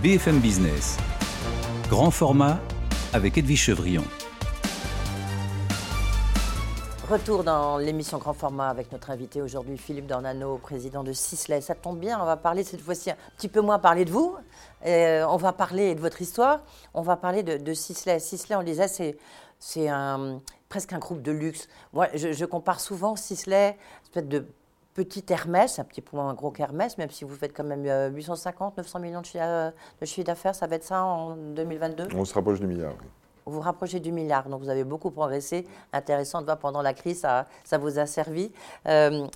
BFM Business. Grand format avec Edwige Chevrillon. Retour dans l'émission Grand Format avec notre invité aujourd'hui, Philippe Dornano, président de Sisley. Ça tombe bien, on va parler cette fois-ci un petit peu moins parler de vous. Euh, on va parler de votre histoire. On va parler de, de Sisley. Sisley, on disait, c'est, c'est presque un groupe de luxe. Moi, je, compare souvent Sisley, peut-être de petit Hermès, un petit peu moins gros qu'Hermès, même si vous faites quand même 850, 900 millions de chiffre d'affaires, ça va être ça en 2022 On se rapproche du milliard. Vous vous rapprochez du milliard, donc vous avez beaucoup progressé. Intéressant de voir pendant la crise, ça, ça vous a servi. Euh,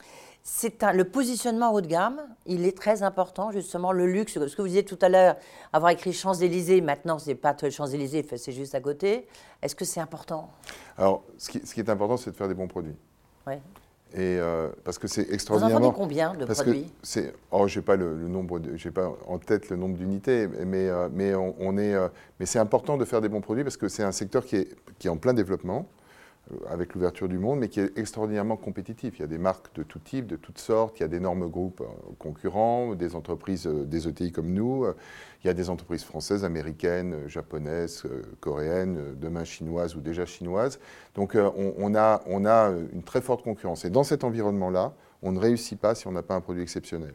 c'est le positionnement haut de gamme, il est très important, justement, le luxe. Ce que vous disiez tout à l'heure, avoir écrit Champs-Élysées, maintenant, ce n'est pas Champs-Élysées, c'est juste à côté. Est-ce que c'est important? Alors, ce qui, ce qui, est important, c'est de faire des bons produits. Oui. Et euh, parce que c'est extraordinairement. Vous en combien de parce produits que Oh, j'ai pas le, le, nombre, j'ai pas en tête le nombre d'unités, mais euh, mais on, on est, euh, mais c'est important de faire des bons produits parce que c'est un secteur qui est qui est en plein développement avec l'ouverture du monde, mais qui est extraordinairement compétitif. Il y a des marques de tout type, de toutes sortes, il y a d'énormes groupes euh, concurrents, des entreprises, euh, des ETI comme nous, il y a des entreprises françaises, américaines, japonaises, coréennes, demain chinoises ou déjà chinoises. Donc on, on, a, on a une très forte concurrence. Et dans cet environnement-là, on ne réussit pas si on n'a pas un produit exceptionnel.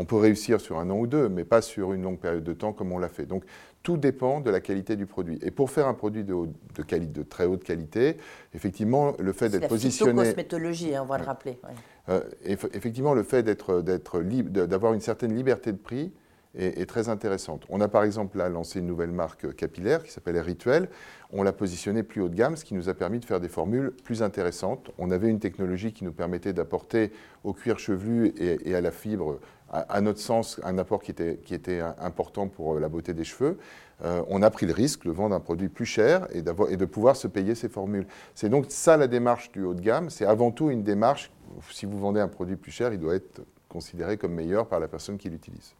On peut réussir sur un an ou deux, mais pas sur une longue période de temps comme on l'a fait. Donc tout dépend de la qualité du produit. Et pour faire un produit de, haut, de, qualité, de très haute qualité, effectivement, le fait d'être positionné. C'est la cosmétologie, on va ouais. le rappeler. Ouais. Euh, effectivement, le fait d'être, d'être libre, d'avoir une certaine liberté de prix est, est, très intéressante. On a par exemple là lancé une nouvelle marque capillaire qui s'appelle Rituel. On l'a positionnée plus haut de gamme, ce qui nous a permis de faire des formules plus intéressantes. On avait une technologie qui nous permettait d'apporter au cuir chevelu et, à la fibre à, notre sens, un apport qui était, important pour la beauté des cheveux. Euh, on a pris le risque de vendre un produit plus cher et, de pouvoir se payer ces formules. C'est donc ça la démarche du haut de gamme. C'est avant tout une démarche, si vous vendez un produit plus cher, il doit être considéré comme meilleur par la personne qui l'utilise.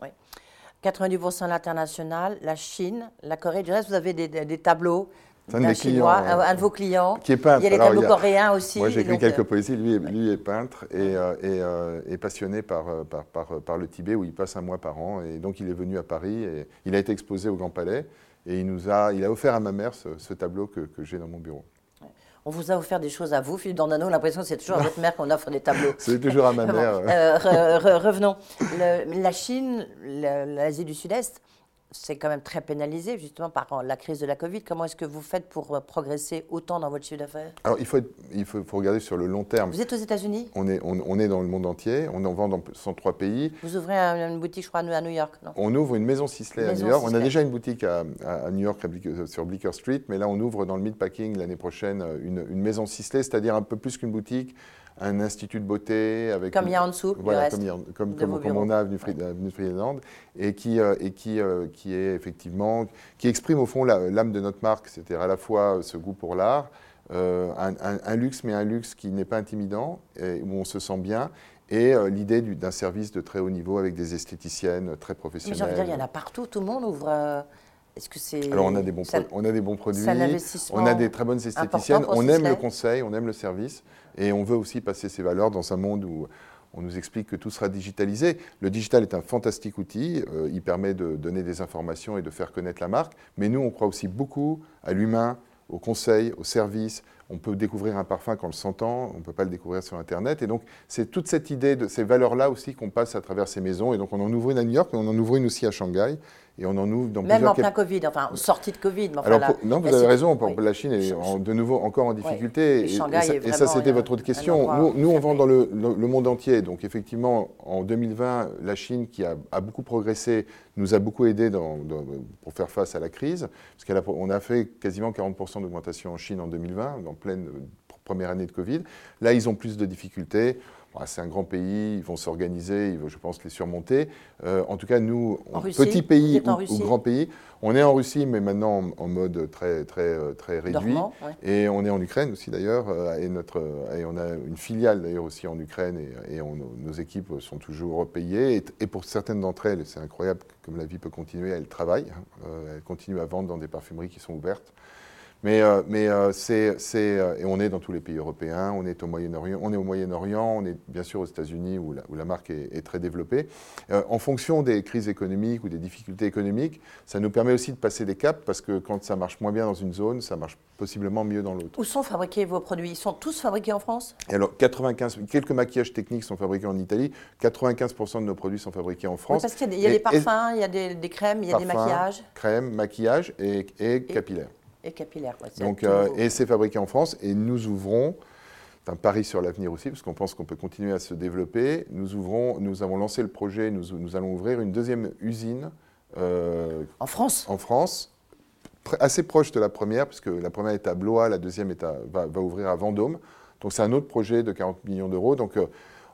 90% à l'international, la Chine, la Corée. Du reste, vous avez des, des tableaux un de, Chinois, clients, un de vos clients. Qui est peintre. Il y a les tableaux Alors, coréens aussi. Moi, j'ai écrit donc, quelques poésies. Lui, lui est peintre et, euh, et, euh, et passionné par, par, par, par, le Tibet, où il passe un mois par an. Et donc, il est venu à Paris et il a été exposé au Grand Palais. Et il, nous a, il a offert à ma mère ce, ce tableau que, que j'ai dans mon bureau. On vous a offert des choses à vous, Philippe Dandano. L'impression que c'est toujours à votre mère qu'on offre des tableaux. c'est toujours à ma mère. Bon, euh, re, re, revenons. Le, la Chine, l'Asie du Sud-Est, c'est quand même très pénalisé justement par la crise de la Covid. Comment est-ce que vous faites pour progresser autant dans votre chiffre d'affaires? Alors il, faut, être, il faut, faut, regarder sur le long terme. Vous êtes aux États-Unis? On est, on, on, est dans le monde entier, on en vend dans 103 pays. Vous ouvrez une boutique, je crois, à New York, non? On ouvre une maison Sisley à New York. Sisley. On a déjà une boutique à, à New York sur Bleecker Street, mais là on ouvre dans le Meatpacking l'année prochaine une, une maison Sisley, c'est-à-dire un peu plus qu'une boutique un institut de beauté avec comme il y a en dessous voilà comme, a, comme, comme, comme on a avenue, avenue Friedland et qui euh, et qui euh, qui est effectivement qui exprime au fond l'âme de notre marque c'est-à-dire à la fois ce goût pour l'art euh, un, un, un, luxe mais un luxe qui n'est pas intimidant et où on se sent bien et euh, l'idée d'un service de très haut niveau avec des esthéticiennes très professionnelles. Mais j'ai envie de dire, il y en a partout, tout le monde ouvre. Est-ce que c'est Alors on a des bons, ça, on a des bons produits, on a des très bonnes esthéticiennes, on aime le conseil, on aime le service, et on veut aussi passer ces valeurs dans un monde où on nous explique que tout sera digitalisé. Le digital est un fantastique outil, euh, il permet de donner des informations et de faire connaître la marque, mais nous on croit aussi beaucoup à l'humain, au conseil, au service. On peut découvrir un parfum quand on le s'entend, on ne peut pas le découvrir sur Internet. Et donc, c'est toute cette idée de ces valeurs-là aussi qu'on passe à travers ces maisons. Et donc, on en ouvre une à New York, et on en ouvre une aussi à Shanghai. Et on en ouvre dans Même en plein Covid, enfin, sortie de Covid. Mais enfin, Alors, la, pour, non, vous avez raison, oui. la Chine est en, de nouveau encore en difficulté. Oui. Et, et, ça, et, ça, c'était votre autre question. Nous, nous, on vend dans le, le, le, monde entier. Donc, effectivement, en 2020, la Chine, qui a, a beaucoup progressé, nous a beaucoup aidé dans, dans, pour faire face à la crise. Parce qu'on a, a fait quasiment 40% d'augmentation en Chine en 2020, en pleine première année de Covid. Là, ils ont plus de difficultés. Bon, c'est un grand pays, ils vont s'organiser, ils vont, je pense, les surmonter. Euh, en tout cas, nous, on, petit pays ou, ou, grand pays, on est en Russie, mais maintenant en, en mode très, très, très réduit. Dormant, ouais. Et on est en Ukraine aussi, d'ailleurs. Et, notre, et on a une filiale, d'ailleurs, aussi en Ukraine. Et, et on, nos équipes sont toujours payées. Et, et pour certaines d'entre elles, c'est incroyable comme la vie peut continuer, elles travaillent. Euh, elles continuent à vendre dans des parfumeries qui sont ouvertes. Mais, euh, mais euh, c'est, euh, et on est dans tous les pays européens, on est au Moyen-Orient, on est au Moyen-Orient, on est bien sûr aux États-Unis où la, où la marque est, est très développée. en fonction des crises économiques ou des difficultés économiques, ça nous permet aussi de passer des caps parce que quand ça marche moins bien dans une zone, ça marche possiblement mieux dans l'autre. Où sont fabriqués vos produits? Ils sont tous fabriqués en France? Alors 95, quelques maquillages techniques sont fabriqués en Italie, 95% de nos produits sont fabriqués en France. parce qu'il y a, des, parfums, il y a des, crèmes, il y a des maquillages. Crèmes, maquillages et, et capillaires. Et capillaire, Donc, euh, et c'est fabriqué en France et nous ouvrons, c'est un pari sur l'avenir aussi, parce qu'on pense qu'on peut continuer à se développer. Nous, ouvrons, nous avons lancé le projet, nous, nous allons ouvrir une deuxième usine. Euh, en France En France, assez proche de la première, puisque la première est à Blois, la deuxième est à, va, va, ouvrir à Vendôme. Donc c'est un autre projet de 40 millions d'euros. Donc euh,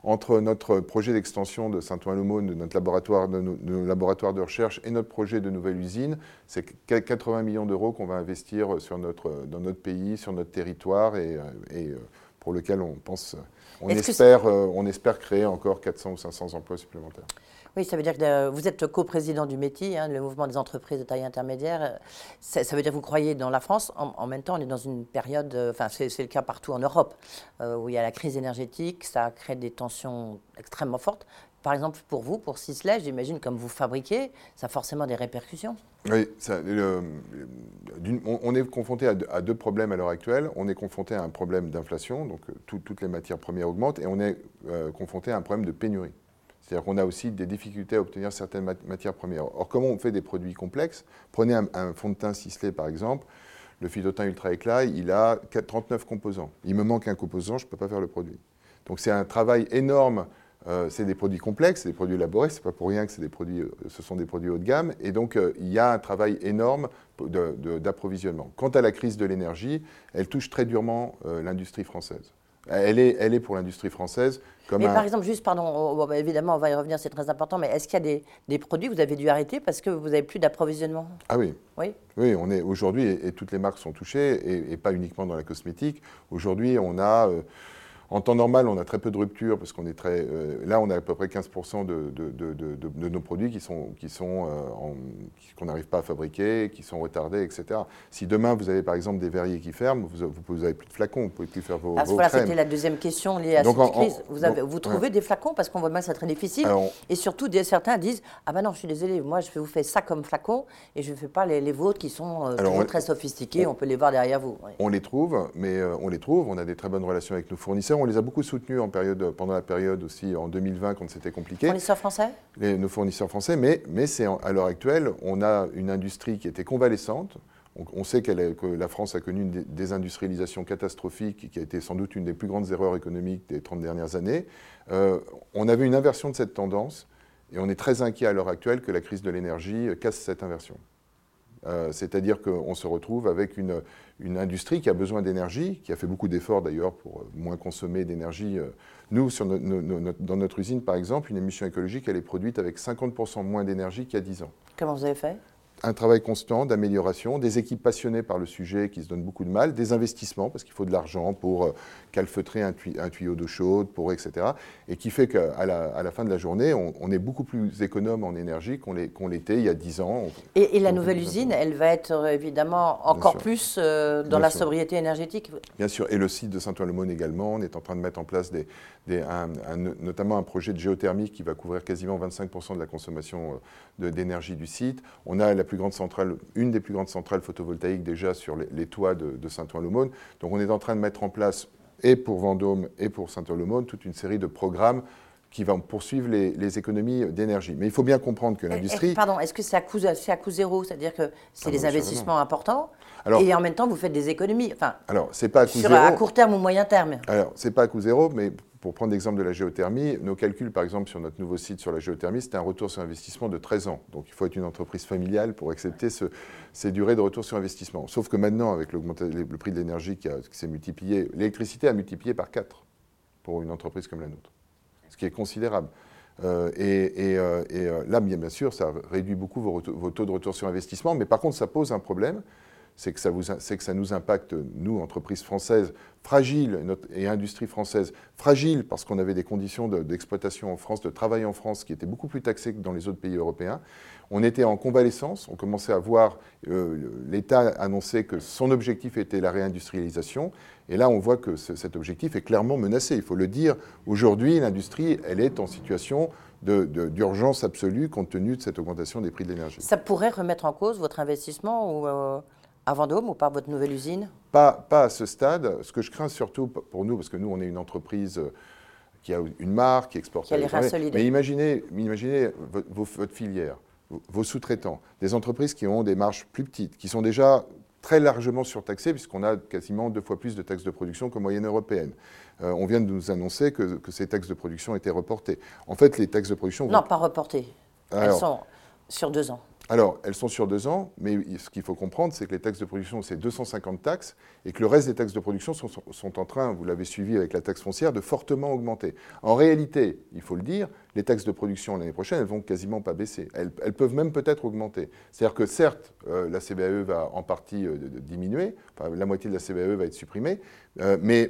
entre notre projet d'extension de Saint-Ouen-l'Aumône, de notre laboratoire de, recherche et notre projet de nouvelle usine, c'est 80 millions d'euros qu'on va investir sur notre, dans notre pays, sur notre territoire et, et pour lequel on pense, on espère, euh, on espère créer encore 400 ou 500 emplois supplémentaires. Oui, ça veut dire que euh, vous êtes coprésident du METI, hein, le mouvement des entreprises de taille intermédiaire. Ça, veut dire que vous croyez dans la France. En, même temps, on est dans une période, euh, enfin c'est le cas partout en Europe, euh, où il y a la crise énergétique, ça crée des tensions extrêmement fortes. Par exemple, pour vous, pour Sisley, j'imagine, comme vous fabriquez, ça a forcément des répercussions. Oui, on, est confronté à, deux problèmes à l'heure actuelle. On est confronté à un problème d'inflation, donc toutes les matières premières augmentent, et on est confronté à un problème de pénurie. C'est-à-dire qu'on a aussi des difficultés à obtenir certaines matières premières. Or, comment on fait des produits complexes Prenez un, fond de teint ciselé, par exemple. Le teint ultra éclat, il a 39 composants. Il me manque un composant, je ne peux pas faire le produit. Donc c'est un travail énorme. Euh, c'est des produits complexes, c'est des produits élaborés. C'est pas pour rien que euh, ce sont des produits haut de gamme. Et donc euh, il y a un travail énorme d'approvisionnement. Quant à la crise de l'énergie, elle touche très durement l'industrie française. Elle est, elle est pour l'industrie française comme Mais par exemple, juste, pardon, bah, évidemment, on va y revenir, c'est très important, mais est-ce qu'il y a des, des, produits que vous avez dû arrêter parce que vous n'avez plus d'approvisionnement? Ah oui. Oui, oui on est aujourd'hui, et, toutes les marques sont touchées, et, pas uniquement dans la cosmétique. Aujourd'hui, on a. Euh, en temps normal, on a très peu de ruptures parce qu'on est très. Euh, là, on a à peu près 15% de, de, nos produits qui sont qui sont euh, qu'on n'arrive pas à fabriquer, qui sont retardés, etc. Si demain vous avez par exemple des verriers qui ferment, vous, vous, avez plus de flacons, vous pouvez plus faire vos. Ah, voilà, c'était la deuxième question liée à cette crise. vous, avez, vous trouvez des flacons parce qu'on voit bien que c'est très difficile. et surtout, certains disent ah ben non, je suis désolé, moi je vous fais ça comme flacon et je ne fais pas les, vôtres qui sont euh, très sophistiqués. On, peut les voir derrière vous. On les trouve, mais on les trouve. On a des très bonnes relations avec nos fournisseurs on les a beaucoup soutenus en période, pendant la période aussi en 2020 quand c'était compliqué. Fournisseurs français Nos fournisseurs français, mais, mais c'est à l'heure actuelle, on a une industrie qui était convalescente. On, sait que la France a connu une désindustrialisation catastrophique qui a été sans doute une des plus grandes erreurs économiques des 30 dernières années. Euh, on avait une inversion de cette tendance et on est très inquiet à l'heure actuelle que la crise de l'énergie casse cette inversion. Euh, c'est-à-dire qu'on se retrouve avec une, industrie qui a besoin d'énergie, qui a fait beaucoup d'efforts d'ailleurs pour euh, moins consommer d'énergie. Euh. Nous, dans notre usine, par exemple, une émission écologique, elle est produite avec 50% moins d'énergie qu'il y a 10 ans. Comment vous avez fait? Un travail constant d'amélioration, des équipes passionnées par le sujet qui se donnent beaucoup de mal, des investissements parce qu'il faut de l'argent pour euh, calfeutrer un, tuyau d'eau chaude, pour etc. Et qui fait qu'à la, à la, fin de la journée, on, est beaucoup plus économe en énergie qu'on l'était il y a 10 ans. et, la nouvelle usine, elle va être euh, évidemment encore plus euh, dans la sobriété énergétique Bien sûr. Et le site de Saint-Ouen-le-Monde également. On est en train de mettre en place des, notamment un projet de géothermie qui va couvrir quasiment 25% de la consommation d'énergie du site. On a la plus grande centrale, une des plus grandes centrales photovoltaïques déjà sur les, toits de, Saint-Ouen-l'Aumône. Donc on est en train de mettre en place, et pour Vendôme et pour Saint-Ouen-l'Aumône, toute une série de programmes qui vont poursuivre les, économies d'énergie. Mais il faut bien comprendre que l'industrie... Pardon, est-ce que c'est à, coût, à coût zéro? C'est-à-dire que c'est ah des investissements importants et en même temps vous faites des économies enfin, Alors, c'est pas à coût sur, zéro. À court terme ou moyen terme Alors, c'est pas à coût zéro, mais pour prendre l'exemple de la géothermie, nos calculs, par exemple, sur notre nouveau site sur la géothermie, c'était un retour sur investissement de 13 ans. Donc il faut être une entreprise familiale pour accepter ces durées de retour sur investissement. Sauf que maintenant, avec le prix de l'énergie qui, s'est multiplié, l'électricité a multiplié par 4 pour une entreprise comme la nôtre, ce qui est considérable. Euh, et, euh, euh, là, bien, sûr, ça réduit beaucoup vos, taux de retour sur investissement, mais par contre, ça pose un problème c'est que, ça nous impacte, nous, entreprises françaises, fragiles, et industrie française, fragile parce qu'on avait des conditions d'exploitation en France, de travail en France qui étaient beaucoup plus taxées que dans les autres pays européens. On était en convalescence, on commençait à voir euh, l'État annoncer que son objectif était la réindustrialisation, et là on voit que cet objectif est clairement menacé. Il faut le dire, aujourd'hui l'industrie, elle est en situation d'urgence absolue compte tenu de cette augmentation des prix de l'énergie. Ça pourrait remettre en cause votre investissement ou, euh, à Vendôme ou par votre nouvelle usine pas, pas à ce stade. Ce que je crains surtout pour nous, parce que nous on est une entreprise euh, qui a une marque, qui exporte. Qui a les Mais imaginez, imaginez votre, filière, vos sous-traitants, des entreprises qui ont des marges plus petites, qui sont déjà très largement surtaxées, puisqu'on a quasiment deux fois plus de taxes de production que moyenne européenne. Euh, on vient de nous annoncer que, ces taxes de production étaient reportées. En fait, les taxes de production... Non, pas reportées. Elles sont sur deux ans. Alors, elles sont sur deux ans, mais ce qu'il faut comprendre, c'est que les taxes de production, c'est 250 taxes, et que le reste des taxes de production sont, en train, vous l'avez suivi avec la taxe foncière, de fortement augmenter. En réalité, il faut le dire, les taxes de production l'année prochaine, elles vont quasiment pas baisser. Elles, peuvent même peut-être augmenter. C'est-à-dire que certes, euh, la CBAE va en partie euh, diminuer, la moitié de la CBAE va être supprimée, euh, mais,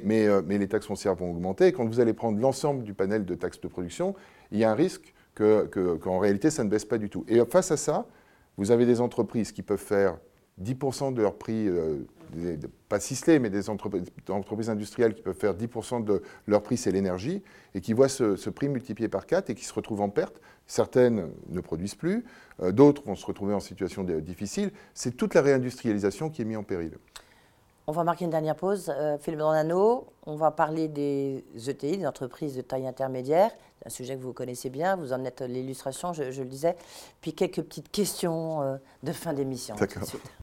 les taxes foncières vont augmenter. quand vous allez prendre l'ensemble du panel de taxes de production, il y a un risque qu'en réalité, ça ne baisse pas du tout. Et face à ça, vous avez des entreprises qui peuvent faire 10% de leur prix, euh, pas ciselés, mais des entreprises, industrielles qui peuvent faire 10% de leur prix, c'est l'énergie, et qui voient ce, prix multiplié par 4 et qui se retrouvent en perte. Certaines ne produisent plus, euh, d'autres vont se retrouver en situation difficile. C'est toute la réindustrialisation qui est mise en péril. On va marquer une dernière pause. Euh, Philippe Dornano, on va parler des ETI, des entreprises de taille intermédiaire. C'est un sujet que vous connaissez bien, vous en êtes l'illustration, je, le disais. Puis quelques petites questions euh, de fin d'émission. D'accord.